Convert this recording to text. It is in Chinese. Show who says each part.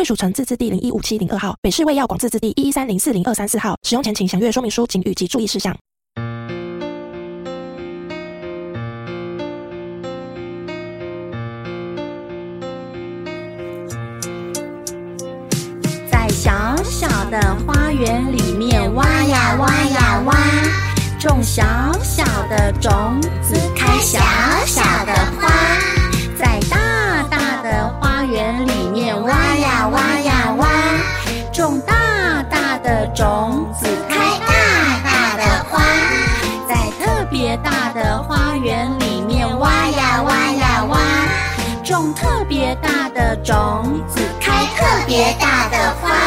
Speaker 1: 贵属城自治地零一五七零二号，北市卫药广自治地一一三零四零二三四号。使用前请详阅说明书、警语及注意事项。
Speaker 2: 在小小的花园里面挖呀挖呀挖，种小小的种子，开挖呀挖呀挖，种大大的种子，开大大的花。在特别大的花园里面挖呀挖呀挖，种特别大的种子，开特别大的花。